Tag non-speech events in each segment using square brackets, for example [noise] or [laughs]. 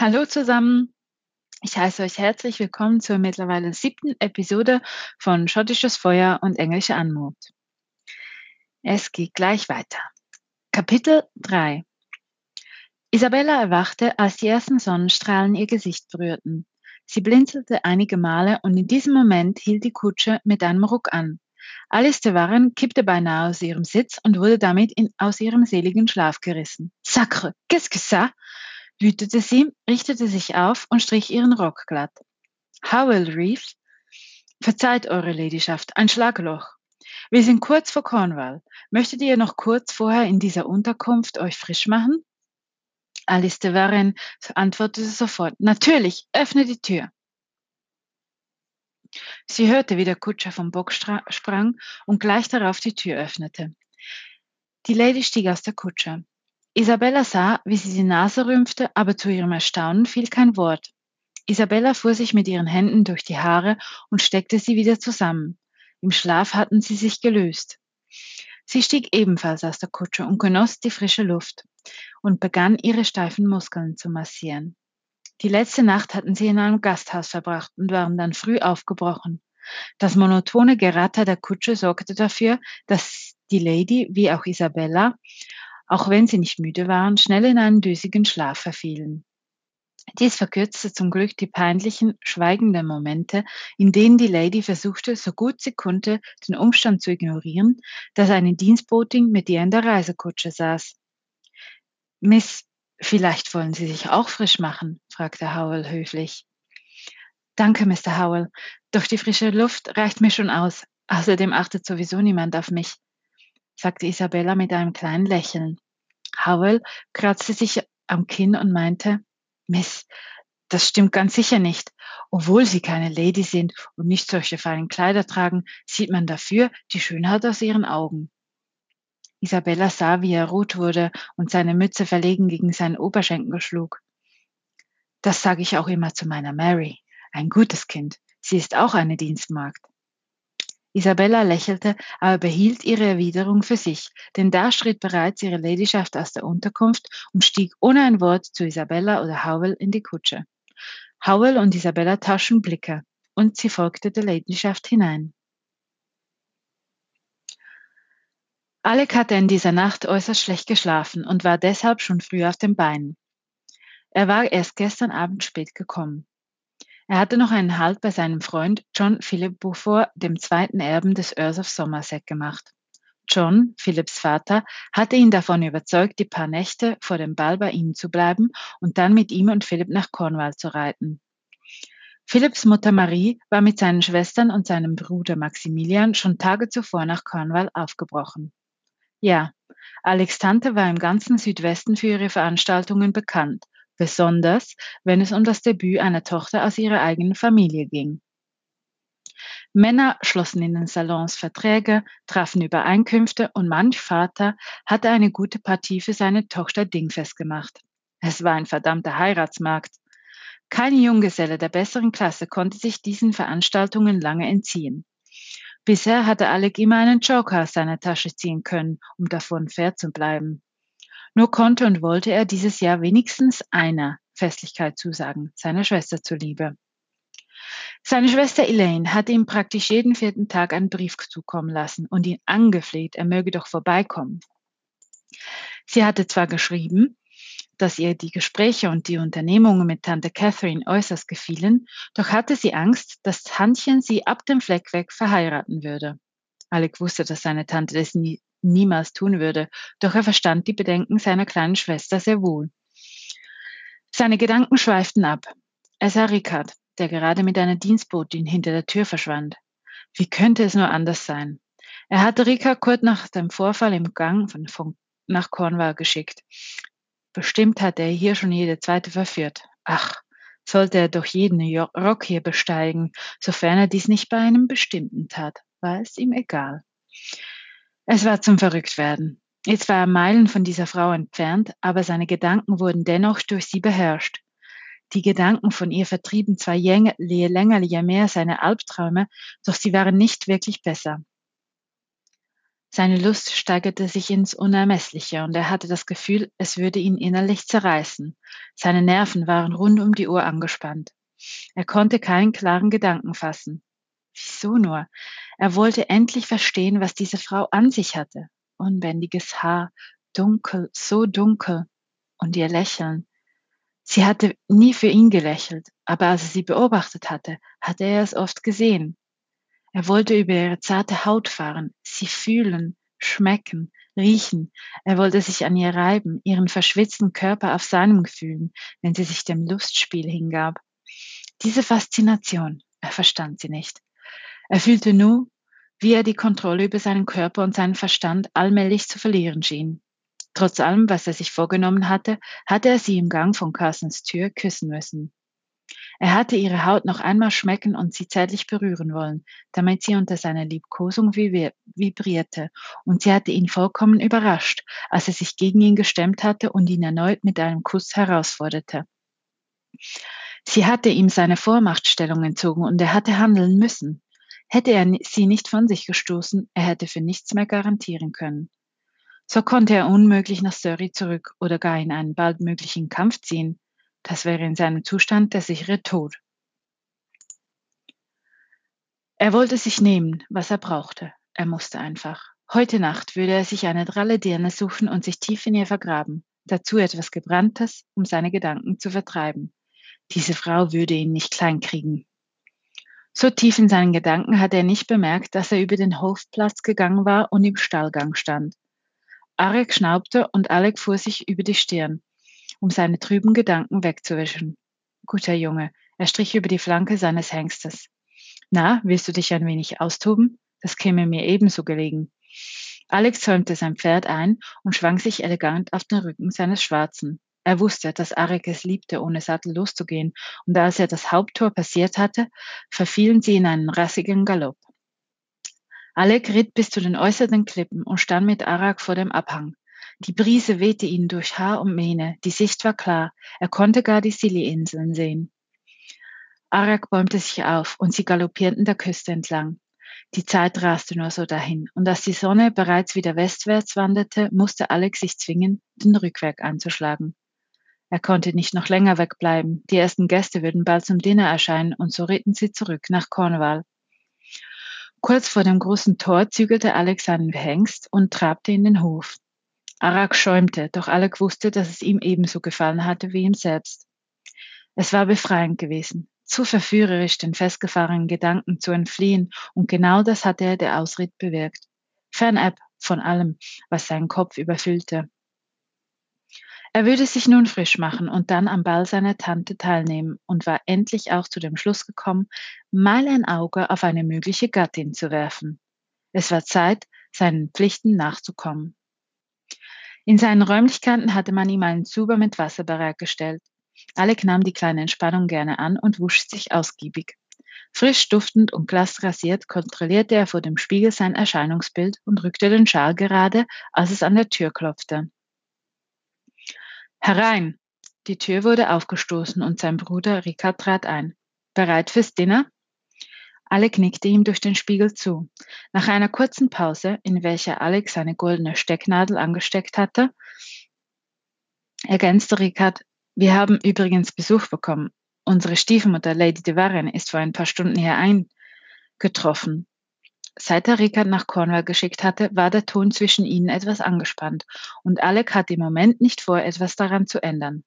Hallo zusammen. Ich heiße euch herzlich willkommen zur mittlerweile siebten Episode von Schottisches Feuer und englische Anmut. Es geht gleich weiter. Kapitel 3 Isabella erwachte, als die ersten Sonnenstrahlen ihr Gesicht berührten. Sie blinzelte einige Male und in diesem Moment hielt die Kutsche mit einem Ruck an. Alice de Warren kippte beinahe aus ihrem Sitz und wurde damit in, aus ihrem seligen Schlaf gerissen. Sacre, qu'est-ce que ça? Wütete sie, richtete sich auf und strich ihren Rock glatt. Howell rief, Verzeiht, Eure Ladyschaft, ein Schlagloch. Wir sind kurz vor Cornwall. Möchtet ihr noch kurz vorher in dieser Unterkunft euch frisch machen? Alice de Varenne antwortete sofort, natürlich, öffne die Tür. Sie hörte, wie der Kutscher vom Bock sprang und gleich darauf die Tür öffnete. Die Lady stieg aus der Kutsche. Isabella sah, wie sie die Nase rümpfte, aber zu ihrem Erstaunen fiel kein Wort. Isabella fuhr sich mit ihren Händen durch die Haare und steckte sie wieder zusammen. Im Schlaf hatten sie sich gelöst. Sie stieg ebenfalls aus der Kutsche und genoss die frische Luft und begann ihre steifen Muskeln zu massieren. Die letzte Nacht hatten sie in einem Gasthaus verbracht und waren dann früh aufgebrochen. Das monotone Geratter der Kutsche sorgte dafür, dass die Lady wie auch Isabella auch wenn sie nicht müde waren, schnell in einen düsigen Schlaf verfielen. Dies verkürzte zum Glück die peinlichen, schweigenden Momente, in denen die Lady versuchte, so gut sie konnte, den Umstand zu ignorieren, dass eine Dienstbotin mit ihr in der Reisekutsche saß. Miss, vielleicht wollen Sie sich auch frisch machen? fragte Howell höflich. Danke, Mr. Howell, doch die frische Luft reicht mir schon aus. Außerdem achtet sowieso niemand auf mich sagte Isabella mit einem kleinen Lächeln. Howell kratzte sich am Kinn und meinte, Miss, das stimmt ganz sicher nicht. Obwohl Sie keine Lady sind und nicht solche feinen Kleider tragen, sieht man dafür die Schönheit aus Ihren Augen. Isabella sah, wie er rot wurde und seine Mütze verlegen gegen seinen Oberschenkel schlug. Das sage ich auch immer zu meiner Mary. Ein gutes Kind. Sie ist auch eine Dienstmagd. Isabella lächelte, aber behielt ihre Erwiderung für sich, denn da schritt bereits ihre Ladyschaft aus der Unterkunft und stieg ohne ein Wort zu Isabella oder Howell in die Kutsche. Howell und Isabella tauschten Blicke, und sie folgte der Ladyschaft hinein. Alec hatte in dieser Nacht äußerst schlecht geschlafen und war deshalb schon früh auf den Beinen. Er war erst gestern Abend spät gekommen. Er hatte noch einen Halt bei seinem Freund John Philip Beaufort, dem zweiten Erben des Earls of Somerset, gemacht. John, Philips Vater, hatte ihn davon überzeugt, die paar Nächte vor dem Ball bei ihm zu bleiben und dann mit ihm und Philipp nach Cornwall zu reiten. Philipps Mutter Marie war mit seinen Schwestern und seinem Bruder Maximilian schon Tage zuvor nach Cornwall aufgebrochen. Ja, Alex Tante war im ganzen Südwesten für ihre Veranstaltungen bekannt besonders wenn es um das Debüt einer Tochter aus ihrer eigenen Familie ging. Männer schlossen in den Salons Verträge, trafen Übereinkünfte und manch Vater hatte eine gute Partie für seine Tochter dingfest gemacht. Es war ein verdammter Heiratsmarkt. Kein Junggeselle der besseren Klasse konnte sich diesen Veranstaltungen lange entziehen. Bisher hatte Alec immer einen Joker aus seiner Tasche ziehen können, um davon fair zu bleiben. Nur konnte und wollte er dieses Jahr wenigstens einer Festlichkeit zusagen, seiner Schwester zuliebe. Seine Schwester Elaine hatte ihm praktisch jeden vierten Tag einen Brief zukommen lassen und ihn angefleht, er möge doch vorbeikommen. Sie hatte zwar geschrieben, dass ihr die Gespräche und die Unternehmungen mit Tante Catherine äußerst gefielen, doch hatte sie Angst, dass Tantchen sie ab dem Fleck weg verheiraten würde. Alec wusste, dass seine Tante das nie, niemals tun würde, doch er verstand die Bedenken seiner kleinen Schwester sehr wohl. Seine Gedanken schweiften ab. Er sah Ricard, der gerade mit einer Dienstbotin hinter der Tür verschwand. Wie könnte es nur anders sein? Er hatte Ricard kurz nach dem Vorfall im Gang von, von, nach Cornwall geschickt. Bestimmt hatte er hier schon jede zweite verführt. Ach, sollte er doch jeden Rock hier besteigen, sofern er dies nicht bei einem bestimmten tat, war es ihm egal. Es war zum Verrücktwerden. Jetzt war er Meilen von dieser Frau entfernt, aber seine Gedanken wurden dennoch durch sie beherrscht. Die Gedanken von ihr vertrieben zwar je länger je mehr seine Albträume, doch sie waren nicht wirklich besser. Seine Lust steigerte sich ins Unermessliche und er hatte das Gefühl, es würde ihn innerlich zerreißen. Seine Nerven waren rund um die Uhr angespannt. Er konnte keinen klaren Gedanken fassen. Wieso nur? Er wollte endlich verstehen, was diese Frau an sich hatte. Unbändiges Haar, dunkel, so dunkel. Und ihr Lächeln. Sie hatte nie für ihn gelächelt, aber als er sie beobachtet hatte, hatte er es oft gesehen. Er wollte über ihre zarte Haut fahren, sie fühlen, schmecken, riechen. Er wollte sich an ihr reiben, ihren verschwitzten Körper auf seinem fühlen, wenn sie sich dem Lustspiel hingab. Diese Faszination, er verstand sie nicht. Er fühlte nur, wie er die Kontrolle über seinen Körper und seinen Verstand allmählich zu verlieren schien. Trotz allem, was er sich vorgenommen hatte, hatte er sie im Gang von Carsons Tür küssen müssen. Er hatte ihre Haut noch einmal schmecken und sie zärtlich berühren wollen, damit sie unter seiner Liebkosung vibrierte, und sie hatte ihn vollkommen überrascht, als er sich gegen ihn gestemmt hatte und ihn erneut mit einem Kuss herausforderte. Sie hatte ihm seine Vormachtstellung entzogen und er hatte handeln müssen. Hätte er sie nicht von sich gestoßen, er hätte für nichts mehr garantieren können. So konnte er unmöglich nach Surrey zurück oder gar in einen bald möglichen Kampf ziehen. Das wäre in seinem Zustand der sichere Tod. Er wollte sich nehmen, was er brauchte. Er musste einfach. Heute Nacht würde er sich eine dralle Dirne suchen und sich tief in ihr vergraben. Dazu etwas Gebranntes, um seine Gedanken zu vertreiben. Diese Frau würde ihn nicht kleinkriegen. So tief in seinen Gedanken hatte er nicht bemerkt, dass er über den Hofplatz gegangen war und im Stallgang stand. Arek schnaubte und Alec fuhr sich über die Stirn um seine trüben Gedanken wegzuwischen. Guter Junge, er strich über die Flanke seines Hengstes. Na, willst du dich ein wenig austoben? Das käme mir ebenso gelegen. Alex zäumte sein Pferd ein und schwang sich elegant auf den Rücken seines Schwarzen. Er wusste, dass Arek es liebte, ohne Sattel loszugehen, und als er das Haupttor passiert hatte, verfielen sie in einen rassigen Galopp. Alec ritt bis zu den äußeren Klippen und stand mit Arak vor dem Abhang. Die Brise wehte ihn durch Haar und Mähne, die Sicht war klar, er konnte gar die Scilly-Inseln sehen. Arak bäumte sich auf und sie galoppierten der Küste entlang. Die Zeit raste nur so dahin, und als die Sonne bereits wieder westwärts wanderte, musste Alex sich zwingen, den Rückweg anzuschlagen. Er konnte nicht noch länger wegbleiben, die ersten Gäste würden bald zum Dinner erscheinen, und so ritten sie zurück nach Cornwall. Kurz vor dem großen Tor zügelte Alex seinen Hengst und trabte in den Hof. Arak schäumte, doch Alec wusste, dass es ihm ebenso gefallen hatte wie ihm selbst. Es war befreiend gewesen, zu verführerisch, den festgefahrenen Gedanken zu entfliehen, und genau das hatte er der Ausritt bewirkt. Fernab von allem, was seinen Kopf überfüllte. Er würde sich nun frisch machen und dann am Ball seiner Tante teilnehmen und war endlich auch zu dem Schluss gekommen, mal ein Auge auf eine mögliche Gattin zu werfen. Es war Zeit, seinen Pflichten nachzukommen. In seinen Räumlichkeiten hatte man ihm einen Zuber mit Wasser bereitgestellt. Alec nahm die kleine Entspannung gerne an und wusch sich ausgiebig. Frisch duftend und glastrasiert kontrollierte er vor dem Spiegel sein Erscheinungsbild und rückte den Schal gerade, als es an der Tür klopfte. Herein! Die Tür wurde aufgestoßen und sein Bruder Ricard trat ein. Bereit fürs Dinner? Alec nickte ihm durch den Spiegel zu. Nach einer kurzen Pause, in welcher Alec seine goldene Stecknadel angesteckt hatte, ergänzte Ricard, wir haben übrigens Besuch bekommen. Unsere Stiefmutter Lady de Warren ist vor ein paar Stunden hier eingetroffen. Seit er Ricard nach Cornwall geschickt hatte, war der Ton zwischen ihnen etwas angespannt, und Alec hatte im Moment nicht vor, etwas daran zu ändern.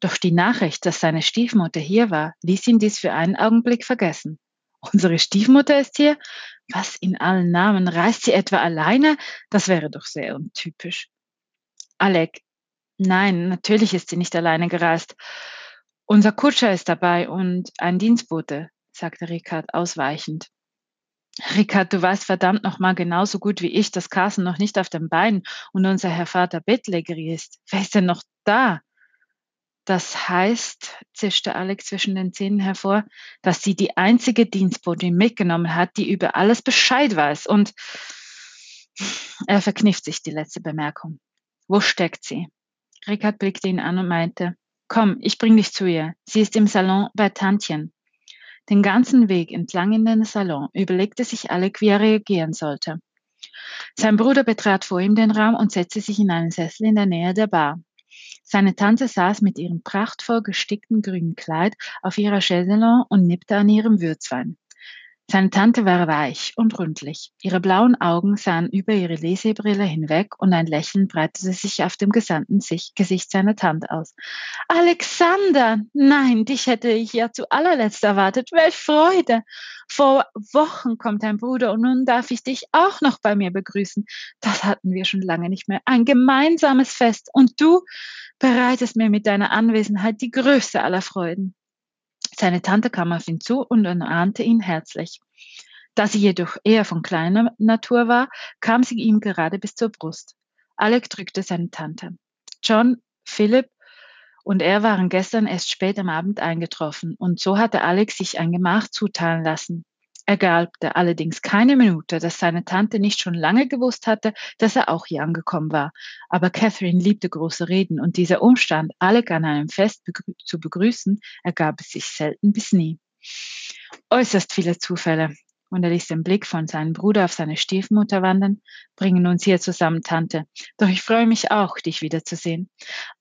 Doch die Nachricht, dass seine Stiefmutter hier war, ließ ihn dies für einen Augenblick vergessen. Unsere Stiefmutter ist hier? Was in allen Namen? Reist sie etwa alleine? Das wäre doch sehr untypisch. Alec, nein, natürlich ist sie nicht alleine gereist. Unser Kutscher ist dabei und ein Dienstbote, sagte Ricard ausweichend. Ricard, du weißt verdammt noch mal genauso gut wie ich, dass Carson noch nicht auf dem Bein und unser Herr Vater bettlägerig ist. Wer ist denn noch da? Das heißt, zischte Alex zwischen den Zähnen hervor, dass sie die einzige Dienstbotin mitgenommen hat, die über alles Bescheid weiß. Und er verkniff sich die letzte Bemerkung. Wo steckt sie? Rickard blickte ihn an und meinte, komm, ich bring dich zu ihr. Sie ist im Salon bei Tantchen. Den ganzen Weg entlang in den Salon überlegte sich Alec, wie er reagieren sollte. Sein Bruder betrat vor ihm den Raum und setzte sich in einen Sessel in der Nähe der Bar. Seine Tante saß mit ihrem prachtvoll gestickten grünen Kleid auf ihrer Chaiselon und nippte an ihrem Würzwein. Seine Tante war weich und rundlich. Ihre blauen Augen sahen über ihre Lesebrille hinweg und ein Lächeln breitete sich auf dem gesamten Gesicht seiner Tante aus. Alexander! Nein, dich hätte ich ja zu allerletzt erwartet. Welch Freude! Vor Wochen kommt dein Bruder und nun darf ich dich auch noch bei mir begrüßen. Das hatten wir schon lange nicht mehr. Ein gemeinsames Fest und du bereitest mir mit deiner Anwesenheit die größte aller Freuden. Seine Tante kam auf ihn zu und umarmte ihn herzlich. Da sie jedoch eher von kleiner Natur war, kam sie ihm gerade bis zur Brust. Alec drückte seine Tante. John, Philip und er waren gestern erst spät am Abend eingetroffen, und so hatte Alex sich ein Gemach zuteilen lassen. Er glaubte allerdings keine Minute, dass seine Tante nicht schon lange gewusst hatte, dass er auch hier angekommen war. Aber Catherine liebte große Reden und dieser Umstand, Alec an einem Fest begrü zu begrüßen, ergab es sich selten bis nie. Äußerst viele Zufälle, und er ließ den Blick von seinem Bruder auf seine Stiefmutter wandern, bringen uns hier zusammen, Tante. Doch ich freue mich auch, dich wiederzusehen.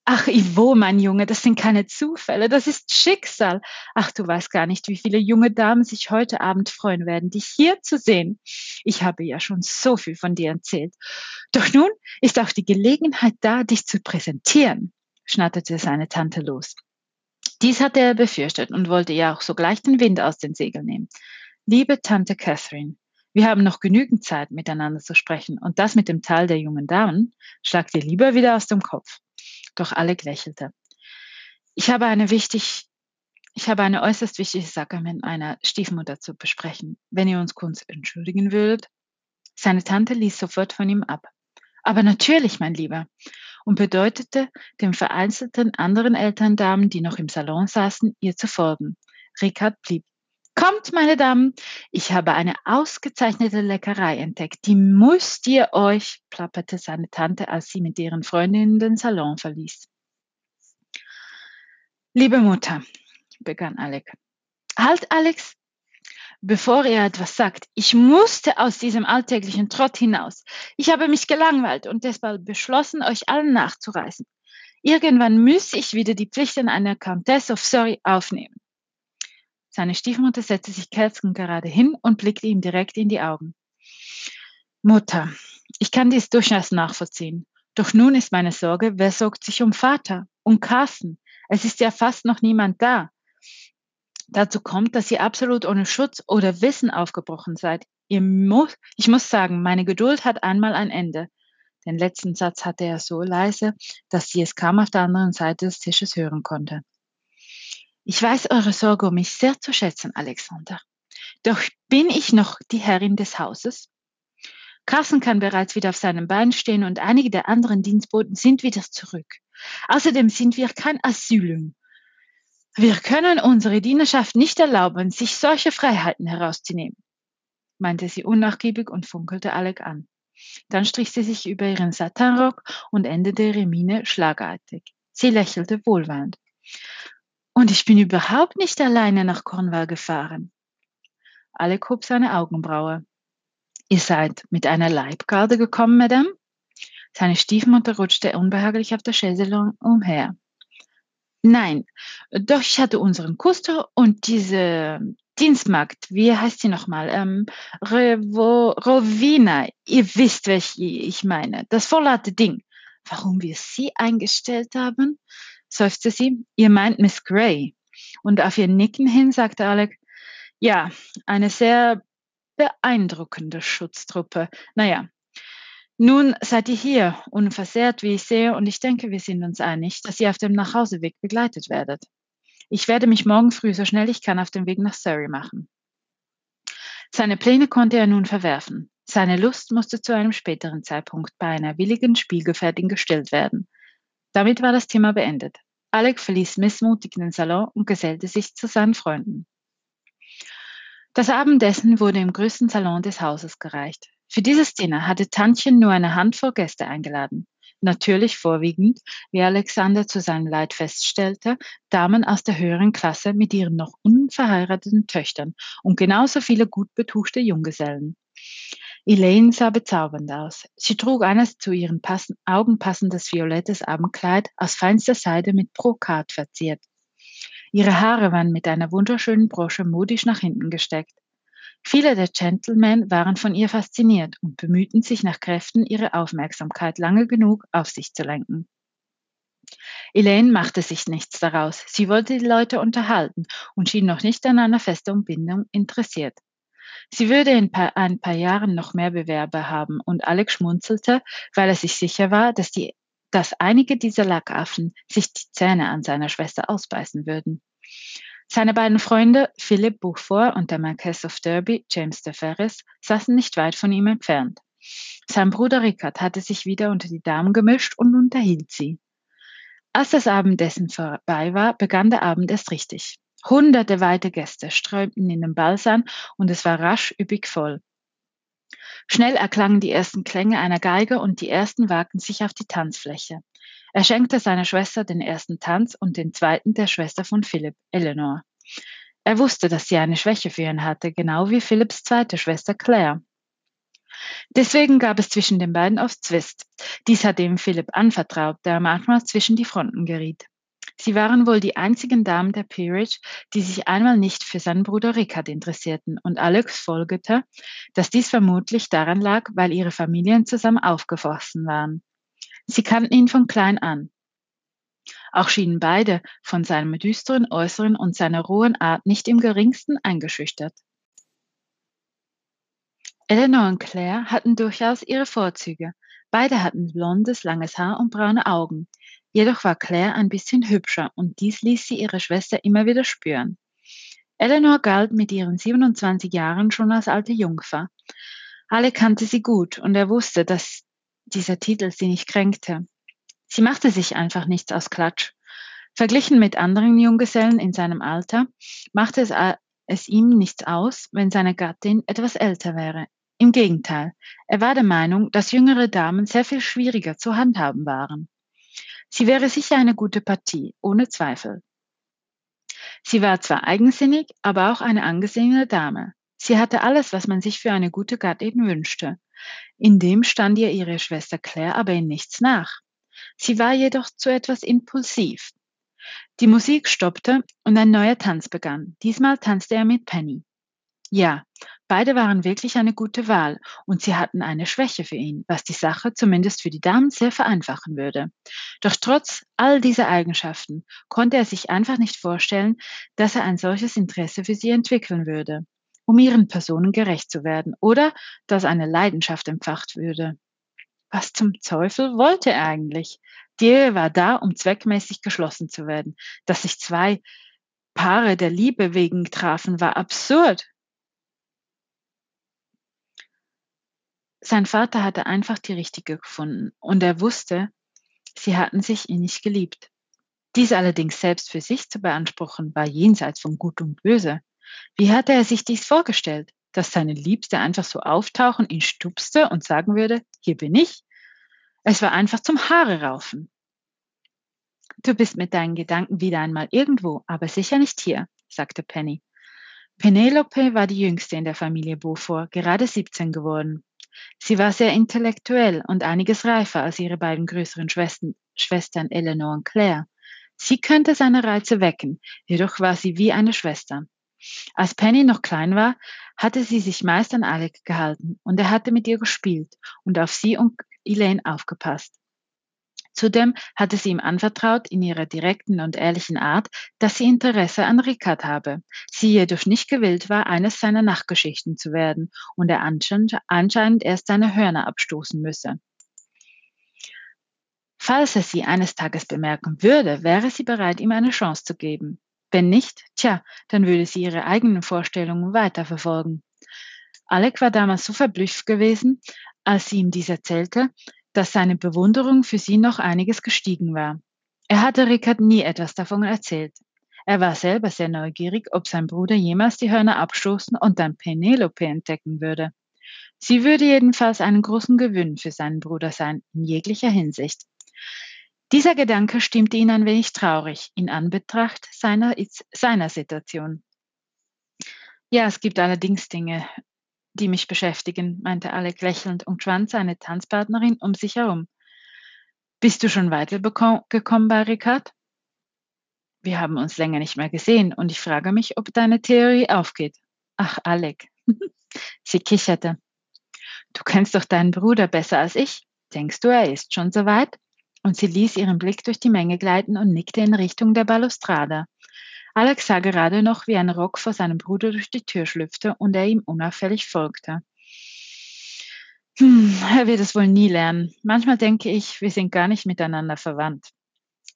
Ach, Ivo, mein Junge, das sind keine Zufälle, das ist Schicksal. Ach, du weißt gar nicht, wie viele junge Damen sich heute Abend freuen werden, dich hier zu sehen. Ich habe ja schon so viel von dir erzählt. Doch nun ist auch die Gelegenheit da, dich zu präsentieren, schnatterte seine Tante los. Dies hatte er befürchtet und wollte ihr auch sogleich den Wind aus den Segeln nehmen. Liebe Tante Catherine, wir haben noch genügend Zeit, miteinander zu sprechen, und das mit dem Teil der jungen Damen schlagt ihr lieber wieder aus dem Kopf. Doch Alec lächelte. Ich habe eine wichtig, ich habe eine äußerst wichtige Sache mit meiner Stiefmutter zu besprechen, wenn ihr uns kurz entschuldigen würdet. Seine Tante ließ sofort von ihm ab. Aber natürlich, mein Lieber, und bedeutete den vereinzelten anderen Elterndamen, die noch im Salon saßen, ihr zu folgen. Ricard blieb Kommt, meine Damen, ich habe eine ausgezeichnete Leckerei entdeckt. Die müsst ihr euch, plapperte seine Tante, als sie mit ihren Freundinnen den Salon verließ. Liebe Mutter, begann Alec. Halt, Alex, bevor er etwas sagt. Ich musste aus diesem alltäglichen Trott hinaus. Ich habe mich gelangweilt und deshalb beschlossen, euch allen nachzureisen. Irgendwann müsse ich wieder die Pflichten einer Countess of Surrey aufnehmen. Seine Stiefmutter setzte sich kerzengerade hin und blickte ihm direkt in die Augen. Mutter, ich kann dies durchaus nachvollziehen. Doch nun ist meine Sorge, wer sorgt sich um Vater, um Carsten? Es ist ja fast noch niemand da. Dazu kommt, dass ihr absolut ohne Schutz oder Wissen aufgebrochen seid. Ihr muss, ich muss sagen, meine Geduld hat einmal ein Ende. Den letzten Satz hatte er so leise, dass sie es kaum auf der anderen Seite des Tisches hören konnte. Ich weiß eure Sorge um mich sehr zu schätzen, Alexander. Doch bin ich noch die Herrin des Hauses? Carsten kann bereits wieder auf seinem Bein stehen und einige der anderen Dienstboten sind wieder zurück. Außerdem sind wir kein Asylum. Wir können unsere Dienerschaft nicht erlauben, sich solche Freiheiten herauszunehmen, meinte sie unnachgiebig und funkelte Alec an. Dann strich sie sich über ihren Satinrock und endete ihre Miene schlagartig. Sie lächelte wohlwollend. Und ich bin überhaupt nicht alleine nach Cornwall gefahren. Alec hob seine Augenbraue. Ihr seid mit einer Leibgarde gekommen, Madame? Seine Stiefmutter rutschte unbehaglich auf der Chaiselong umher. Nein, doch ich hatte unseren Kuster und diese Dienstmagd, wie heißt sie nochmal? Ähm, Revo, Rovina, ihr wisst, welche ich meine. Das vorlaute Ding. Warum wir sie eingestellt haben? Seufzte sie. Ihr meint Miss Gray. Und auf ihr Nicken hin sagte Alec, ja, eine sehr beeindruckende Schutztruppe. Naja, nun seid ihr hier, unversehrt, wie ich sehe, und ich denke, wir sind uns einig, dass ihr auf dem Nachhauseweg begleitet werdet. Ich werde mich morgen früh so schnell ich kann auf den Weg nach Surrey machen. Seine Pläne konnte er nun verwerfen. Seine Lust musste zu einem späteren Zeitpunkt bei einer willigen Spielgefährtin gestillt werden. Damit war das Thema beendet. Alec verließ missmutig den Salon und gesellte sich zu seinen Freunden. Das Abendessen wurde im größten Salon des Hauses gereicht. Für dieses Dinner hatte Tantchen nur eine Handvoll Gäste eingeladen. Natürlich vorwiegend, wie Alexander zu seinem Leid feststellte, Damen aus der höheren Klasse mit ihren noch unverheirateten Töchtern und genauso viele gut betuchte Junggesellen. Elaine sah bezaubernd aus. Sie trug eines zu ihren passen Augen passendes violettes Abendkleid aus feinster Seide mit Brokat verziert. Ihre Haare waren mit einer wunderschönen Brosche modisch nach hinten gesteckt. Viele der Gentlemen waren von ihr fasziniert und bemühten sich nach Kräften, ihre Aufmerksamkeit lange genug auf sich zu lenken. Elaine machte sich nichts daraus. Sie wollte die Leute unterhalten und schien noch nicht an einer festen Bindung interessiert. Sie würde in ein paar Jahren noch mehr Bewerber haben und Alex schmunzelte, weil er sich sicher war, dass, die, dass einige dieser Lackaffen sich die Zähne an seiner Schwester ausbeißen würden. Seine beiden Freunde Philip Beaufort und der Marquess of Derby, James de Ferris, saßen nicht weit von ihm entfernt. Sein Bruder Rickard hatte sich wieder unter die Damen gemischt und unterhielt sie. Als das Abendessen vorbei war, begann der Abend erst richtig. Hunderte weite Gäste strömten in den Balsan und es war rasch üppig voll. Schnell erklangen die ersten Klänge einer Geige und die ersten wagten sich auf die Tanzfläche. Er schenkte seiner Schwester den ersten Tanz und den zweiten der Schwester von Philipp, Eleanor. Er wusste, dass sie eine Schwäche für ihn hatte, genau wie Philipps zweite Schwester Claire. Deswegen gab es zwischen den beiden oft Zwist. Dies hatte ihm Philipp anvertraut, der manchmal zwischen die Fronten geriet. Sie waren wohl die einzigen Damen der Peerage, die sich einmal nicht für seinen Bruder Rickard interessierten, und Alex folgerte, dass dies vermutlich daran lag, weil ihre Familien zusammen aufgewachsen waren. Sie kannten ihn von klein an. Auch schienen beide von seinem düsteren Äußeren und seiner rohen Art nicht im geringsten eingeschüchtert. Eleanor und Claire hatten durchaus ihre Vorzüge. Beide hatten blondes, langes Haar und braune Augen. Jedoch war Claire ein bisschen hübscher und dies ließ sie ihre Schwester immer wieder spüren. Eleanor galt mit ihren 27 Jahren schon als alte Jungfer. Alle kannte sie gut und er wusste, dass dieser Titel sie nicht kränkte. Sie machte sich einfach nichts aus Klatsch. Verglichen mit anderen Junggesellen in seinem Alter machte es, es ihm nichts aus, wenn seine Gattin etwas älter wäre. Im Gegenteil, er war der Meinung, dass jüngere Damen sehr viel schwieriger zu handhaben waren. Sie wäre sicher eine gute Partie, ohne Zweifel. Sie war zwar eigensinnig, aber auch eine angesehene Dame. Sie hatte alles, was man sich für eine gute Gattin wünschte. In dem stand ihr ihre Schwester Claire aber in nichts nach. Sie war jedoch zu etwas impulsiv. Die Musik stoppte und ein neuer Tanz begann. Diesmal tanzte er mit Penny. Ja, beide waren wirklich eine gute Wahl und sie hatten eine Schwäche für ihn, was die Sache zumindest für die Damen sehr vereinfachen würde. Doch trotz all dieser Eigenschaften konnte er sich einfach nicht vorstellen, dass er ein solches Interesse für sie entwickeln würde, um ihren Personen gerecht zu werden oder dass eine Leidenschaft empfacht würde. Was zum Teufel wollte er eigentlich? Die war da, um zweckmäßig geschlossen zu werden. Dass sich zwei Paare der Liebe wegen trafen, war absurd. Sein Vater hatte einfach die richtige gefunden und er wusste, sie hatten sich innig geliebt. Dies allerdings selbst für sich zu beanspruchen, war jenseits von Gut und Böse. Wie hatte er sich dies vorgestellt? Dass seine Liebste einfach so auftauchen, ihn stupste und sagen würde, hier bin ich? Es war einfach zum Haare raufen. Du bist mit deinen Gedanken wieder einmal irgendwo, aber sicher nicht hier, sagte Penny. Penelope war die jüngste in der Familie Beaufort, gerade 17 geworden. Sie war sehr intellektuell und einiges reifer als ihre beiden größeren Schwestern, Schwestern Eleanor und Claire. Sie könnte seine Reize wecken, jedoch war sie wie eine Schwester. Als Penny noch klein war, hatte sie sich meist an Alec gehalten und er hatte mit ihr gespielt und auf sie und Elaine aufgepasst. Zudem hatte sie ihm anvertraut in ihrer direkten und ehrlichen Art, dass sie Interesse an Rickard habe, sie jedoch nicht gewillt war, eines seiner Nachtgeschichten zu werden und er anscheinend erst seine Hörner abstoßen müsse. Falls er sie eines Tages bemerken würde, wäre sie bereit, ihm eine Chance zu geben. Wenn nicht, tja, dann würde sie ihre eigenen Vorstellungen weiterverfolgen. Alec war damals so verblüfft gewesen, als sie ihm dies erzählte, dass seine Bewunderung für sie noch einiges gestiegen war. Er hatte Rickard nie etwas davon erzählt. Er war selber sehr neugierig, ob sein Bruder jemals die Hörner abstoßen und dann Penelope entdecken würde. Sie würde jedenfalls einen großen Gewinn für seinen Bruder sein, in jeglicher Hinsicht. Dieser Gedanke stimmte ihn ein wenig traurig in Anbetracht seiner, seiner Situation. Ja, es gibt allerdings Dinge, die mich beschäftigen, meinte Alec lächelnd und schwand seine Tanzpartnerin um sich herum. Bist du schon weitergekommen bei Ricard? Wir haben uns länger nicht mehr gesehen und ich frage mich, ob deine Theorie aufgeht. Ach, Alec. [laughs] Sie kicherte. Du kennst doch deinen Bruder besser als ich. Denkst du, er ist schon so weit? Und sie ließ ihren Blick durch die Menge gleiten und nickte in Richtung der Balustrade. Alex sah gerade noch, wie ein Rock vor seinem Bruder durch die Tür schlüpfte und er ihm unauffällig folgte. Hm, er wird es wohl nie lernen. Manchmal denke ich, wir sind gar nicht miteinander verwandt.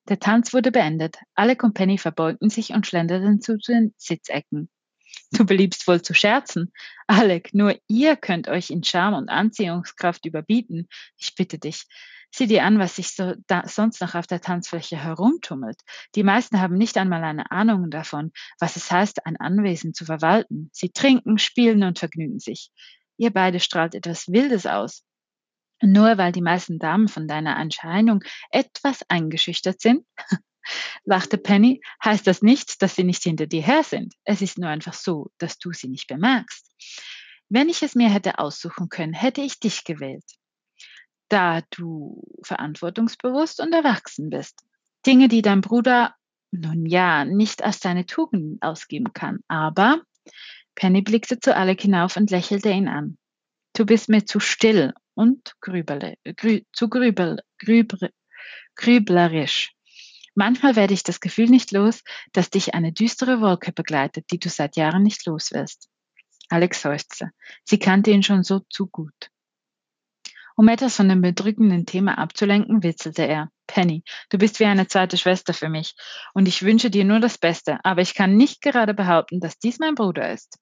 Der Tanz wurde beendet. Alec und Penny verbeugten sich und schlenderten zu den Sitzecken. Du beliebst wohl zu scherzen. Alec, nur ihr könnt euch in Charme und Anziehungskraft überbieten. Ich bitte dich. Sieh dir an, was sich so sonst noch auf der Tanzfläche herumtummelt. Die meisten haben nicht einmal eine Ahnung davon, was es heißt, ein Anwesen zu verwalten. Sie trinken, spielen und vergnügen sich. Ihr beide strahlt etwas Wildes aus. Nur weil die meisten Damen von deiner Erscheinung etwas eingeschüchtert sind, [laughs] lachte Penny, heißt das nicht, dass sie nicht hinter dir her sind. Es ist nur einfach so, dass du sie nicht bemerkst. Wenn ich es mir hätte aussuchen können, hätte ich dich gewählt, da du verantwortungsbewusst und erwachsen bist. Dinge, die dein Bruder, nun ja, nicht als deine Tugenden ausgeben kann. Aber Penny blickte zu Alec hinauf und lächelte ihn an. Du bist mir zu still und grübele, grü, zu grübel, grübel, grüblerisch. Manchmal werde ich das Gefühl nicht los, dass dich eine düstere Wolke begleitet, die du seit Jahren nicht los wirst. Alex seufzte. Sie kannte ihn schon so zu gut. Um etwas von dem bedrückenden Thema abzulenken, witzelte er. Penny, du bist wie eine zweite Schwester für mich, und ich wünsche dir nur das Beste, aber ich kann nicht gerade behaupten, dass dies mein Bruder ist.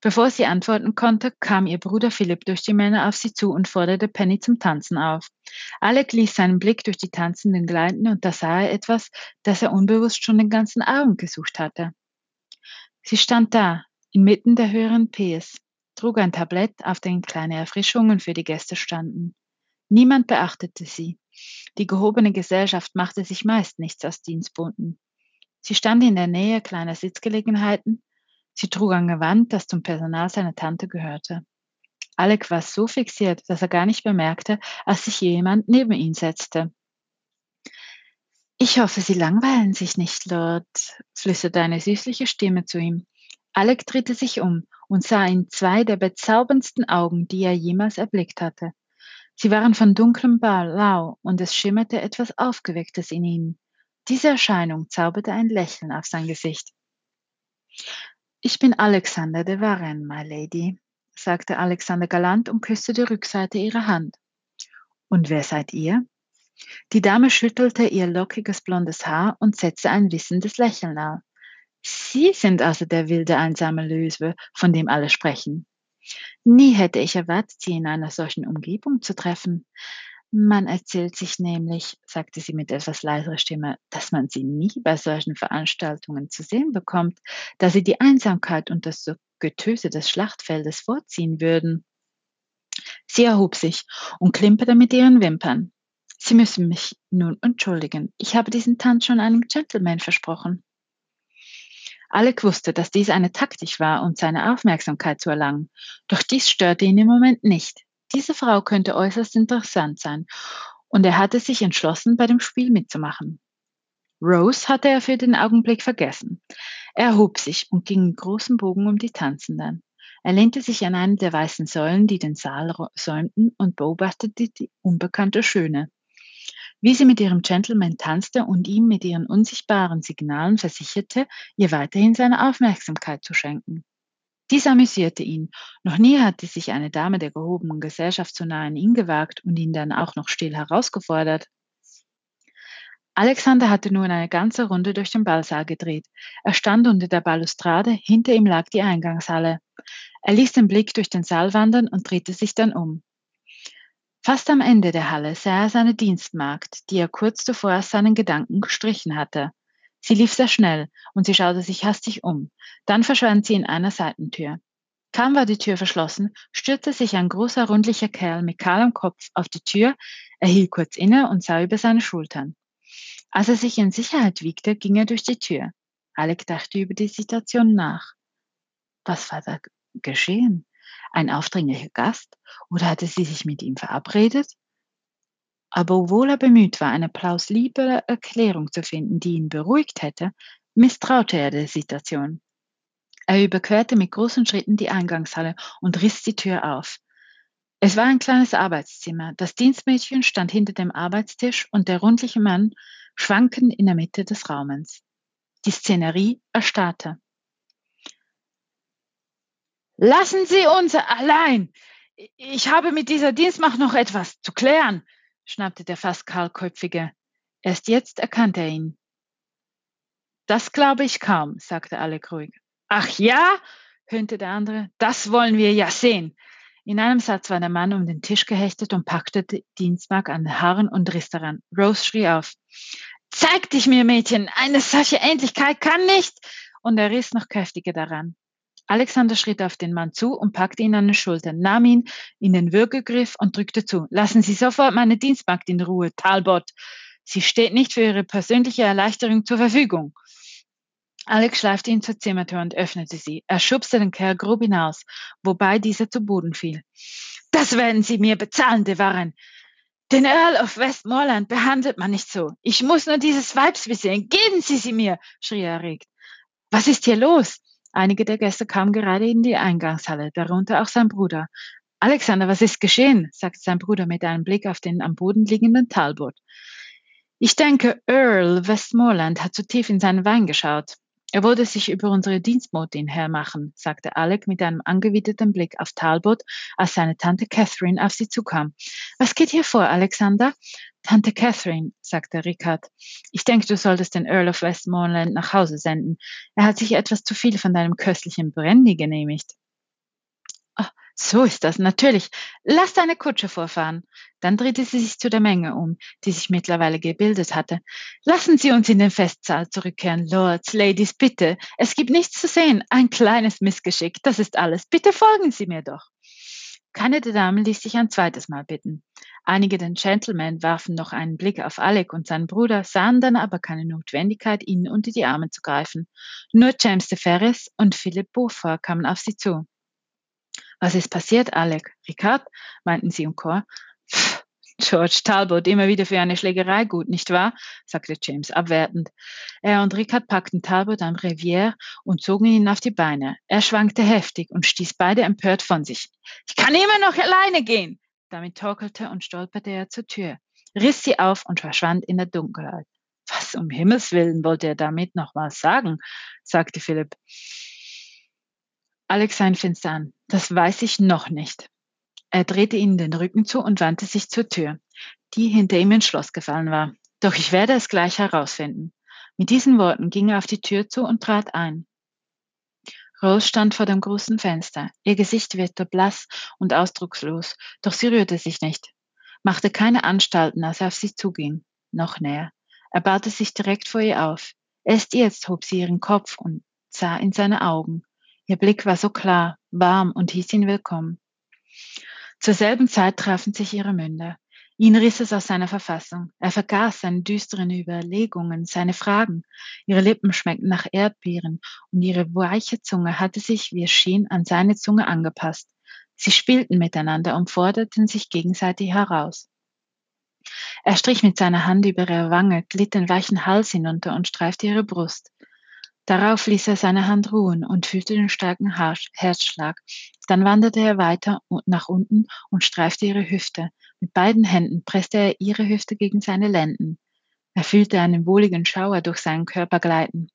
Bevor sie antworten konnte, kam ihr Bruder Philipp durch die Männer auf sie zu und forderte Penny zum Tanzen auf. Alec ließ seinen Blick durch die Tanzenden gleiten und da sah er etwas, das er unbewusst schon den ganzen Abend gesucht hatte. Sie stand da, inmitten der höheren Ps, trug ein Tablett, auf dem kleine Erfrischungen für die Gäste standen. Niemand beachtete sie. Die gehobene Gesellschaft machte sich meist nichts aus Dienstboten. Sie stand in der Nähe kleiner Sitzgelegenheiten, Sie trug ein Gewand, das zum Personal seiner Tante gehörte. Alec war so fixiert, dass er gar nicht bemerkte, als sich jemand neben ihn setzte. Ich hoffe, Sie langweilen sich nicht, Lord, flüsterte eine süßliche Stimme zu ihm. Alec drehte sich um und sah in zwei der bezauberndsten Augen, die er jemals erblickt hatte. Sie waren von dunklem Blau und es schimmerte etwas Aufgewecktes in ihnen. Diese Erscheinung zauberte ein Lächeln auf sein Gesicht. Ich bin Alexander de Varenne, my lady, sagte Alexander galant und küsste die Rückseite ihrer Hand. Und wer seid ihr? Die Dame schüttelte ihr lockiges blondes Haar und setzte ein wissendes Lächeln auf. Sie sind also der wilde, einsame Löwe, von dem alle sprechen. Nie hätte ich erwartet, Sie in einer solchen Umgebung zu treffen. Man erzählt sich nämlich, sagte sie mit etwas leiserer Stimme, dass man sie nie bei solchen Veranstaltungen zu sehen bekommt, da sie die Einsamkeit und das Getöse des Schlachtfeldes vorziehen würden. Sie erhob sich und klimperte mit ihren Wimpern. Sie müssen mich nun entschuldigen. Ich habe diesen Tanz schon einem Gentleman versprochen. Alec wusste, dass dies eine Taktik war, um seine Aufmerksamkeit zu erlangen. Doch dies störte ihn im Moment nicht. Diese Frau könnte äußerst interessant sein, und er hatte sich entschlossen, bei dem Spiel mitzumachen. Rose hatte er für den Augenblick vergessen. Er erhob sich und ging in großem Bogen um die Tanzenden. Er lehnte sich an eine der weißen Säulen, die den Saal säumten, und beobachtete die unbekannte Schöne. Wie sie mit ihrem Gentleman tanzte und ihm mit ihren unsichtbaren Signalen versicherte, ihr weiterhin seine Aufmerksamkeit zu schenken. Dies amüsierte ihn. Noch nie hatte sich eine Dame der gehobenen Gesellschaft so nah an ihn gewagt und ihn dann auch noch still herausgefordert. Alexander hatte nun eine ganze Runde durch den Ballsaal gedreht. Er stand unter der Balustrade, hinter ihm lag die Eingangshalle. Er ließ den Blick durch den Saal wandern und drehte sich dann um. Fast am Ende der Halle sah er seine Dienstmagd, die er kurz zuvor aus seinen Gedanken gestrichen hatte. Sie lief sehr schnell und sie schaute sich hastig um. Dann verschwand sie in einer Seitentür. Kaum war die Tür verschlossen, stürzte sich ein großer, rundlicher Kerl mit kahlem Kopf auf die Tür, er hielt kurz inne und sah über seine Schultern. Als er sich in Sicherheit wiegte, ging er durch die Tür. Alec dachte über die Situation nach. Was war da geschehen? Ein aufdringlicher Gast? Oder hatte sie sich mit ihm verabredet? Aber obwohl er bemüht war, eine plausible Erklärung zu finden, die ihn beruhigt hätte, misstraute er der Situation. Er überquerte mit großen Schritten die Eingangshalle und riss die Tür auf. Es war ein kleines Arbeitszimmer. Das Dienstmädchen stand hinter dem Arbeitstisch und der rundliche Mann schwankend in der Mitte des Raumens. Die Szenerie erstarrte. Lassen Sie uns allein! Ich habe mit dieser Dienstmacht noch etwas zu klären, schnappte der fast kahlköpfige. Erst jetzt erkannte er ihn. Das glaube ich kaum, sagte Alec ruhig. Ach ja, höhnte der andere, das wollen wir ja sehen. In einem Satz war der Mann um den Tisch gehechtet und packte die Dienstmark an den Haaren und riss daran. Rose schrie auf. Zeig dich mir, Mädchen, eine solche Endlichkeit kann nicht. Und er riss noch kräftiger daran. Alexander schritt auf den Mann zu und packte ihn an den Schultern, nahm ihn in den Würgegriff und drückte zu. Lassen Sie sofort meine Dienstmagd in Ruhe, Talbot. Sie steht nicht für Ihre persönliche Erleichterung zur Verfügung. Alex schleifte ihn zur Zimmertür und öffnete sie. Er schubste den Kerl grob hinaus, wobei dieser zu Boden fiel. Das werden Sie mir bezahlen, De Warren. Den Earl of Westmoreland behandelt man nicht so. Ich muss nur dieses Weibs sehen. Geben Sie sie mir, schrie er erregt. Was ist hier los? Einige der Gäste kamen gerade in die Eingangshalle, darunter auch sein Bruder. Alexander, was ist geschehen? sagte sein Bruder mit einem Blick auf den am Boden liegenden Talbot. Ich denke, Earl Westmoreland hat zu tief in seinen Wein geschaut. Er wollte sich über unsere Dienstmotin hermachen, sagte Alec mit einem angewiderten Blick auf Talbot, als seine Tante Catherine auf sie zukam. Was geht hier vor, Alexander? Tante Catherine, sagte Richard. Ich denke, du solltest den Earl of Westmoreland nach Hause senden. Er hat sich etwas zu viel von deinem köstlichen Brandy genehmigt. So ist das, natürlich. Lass deine Kutsche vorfahren. Dann drehte sie sich zu der Menge um, die sich mittlerweile gebildet hatte. Lassen Sie uns in den Festsaal zurückkehren, Lords, Ladies, bitte. Es gibt nichts zu sehen. Ein kleines Missgeschick, das ist alles. Bitte folgen Sie mir doch. Keine der Damen ließ sich ein zweites Mal bitten. Einige der Gentlemen warfen noch einen Blick auf Alec und seinen Bruder, sahen dann aber keine Notwendigkeit, ihnen unter die Arme zu greifen. Nur James de Ferris und Philip Beaufort kamen auf sie zu. Was ist passiert, Alec? Ricard? meinten sie im Chor. George Talbot, immer wieder für eine Schlägerei gut, nicht wahr? sagte James abwertend. Er und Ricard packten Talbot am Revier und zogen ihn auf die Beine. Er schwankte heftig und stieß beide empört von sich. Ich kann immer noch alleine gehen! Damit torkelte und stolperte er zur Tür, riss sie auf und verschwand in der Dunkelheit. Was um Himmels willen wollte er damit nochmals sagen? sagte Philipp. Alex sah ihn finster an. Das weiß ich noch nicht. Er drehte ihnen den Rücken zu und wandte sich zur Tür, die hinter ihm ins Schloss gefallen war. Doch ich werde es gleich herausfinden. Mit diesen Worten ging er auf die Tür zu und trat ein. Rose stand vor dem großen Fenster. Ihr Gesicht wirkte blass und ausdruckslos, doch sie rührte sich nicht, machte keine Anstalten, als er auf sie zuging. Noch näher. Er baute sich direkt vor ihr auf. Erst jetzt hob sie ihren Kopf und sah in seine Augen. Ihr Blick war so klar, warm und hieß ihn willkommen. Zur selben Zeit trafen sich ihre Münder. Ihn riss es aus seiner Verfassung. Er vergaß seine düsteren Überlegungen, seine Fragen. Ihre Lippen schmeckten nach Erdbeeren und ihre weiche Zunge hatte sich, wie es schien, an seine Zunge angepasst. Sie spielten miteinander und forderten sich gegenseitig heraus. Er strich mit seiner Hand über ihre Wange, glitt den weichen Hals hinunter und streifte ihre Brust. Darauf ließ er seine Hand ruhen und fühlte den starken Herzschlag. Dann wanderte er weiter nach unten und streifte ihre Hüfte. Mit beiden Händen presste er ihre Hüfte gegen seine Lenden. Er fühlte einen wohligen Schauer durch seinen Körper gleiten.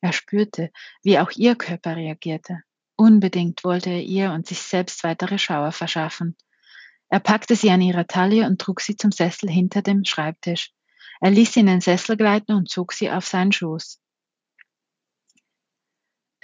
Er spürte, wie auch ihr Körper reagierte. Unbedingt wollte er ihr und sich selbst weitere Schauer verschaffen. Er packte sie an ihrer Taille und trug sie zum Sessel hinter dem Schreibtisch. Er ließ sie in den Sessel gleiten und zog sie auf seinen Schoß.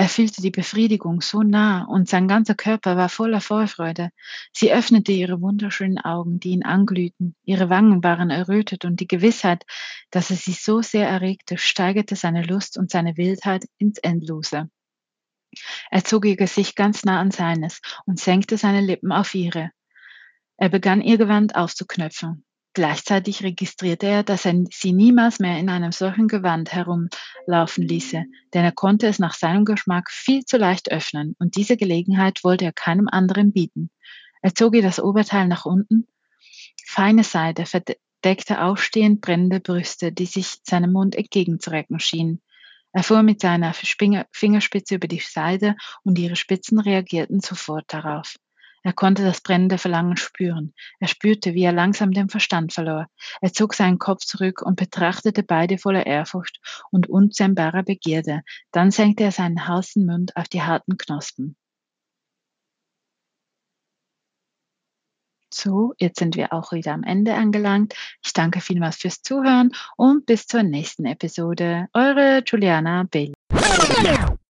Er fühlte die Befriedigung so nah und sein ganzer Körper war voller Vorfreude. Sie öffnete ihre wunderschönen Augen, die ihn anglühten. Ihre Wangen waren errötet und die Gewissheit, dass er sie so sehr erregte, steigerte seine Lust und seine Wildheit ins Endlose. Er zog ihr Gesicht ganz nah an seines und senkte seine Lippen auf ihre. Er begann ihr Gewand aufzuknöpfen. Gleichzeitig registrierte er, dass er sie niemals mehr in einem solchen Gewand herumlaufen ließe, denn er konnte es nach seinem Geschmack viel zu leicht öffnen, und diese Gelegenheit wollte er keinem anderen bieten. Er zog ihr das Oberteil nach unten. Feine Seide verdeckte aufstehend brennende Brüste, die sich seinem Mund entgegenzurecken schienen. Er fuhr mit seiner Fingerspitze über die Seide und ihre Spitzen reagierten sofort darauf. Er konnte das brennende Verlangen spüren. Er spürte, wie er langsam den Verstand verlor. Er zog seinen Kopf zurück und betrachtete beide voller Ehrfurcht und unzähmbarer Begierde. Dann senkte er seinen heißen Mund auf die harten Knospen. So, jetzt sind wir auch wieder am Ende angelangt. Ich danke vielmals fürs Zuhören und bis zur nächsten Episode. Eure Juliana Bell.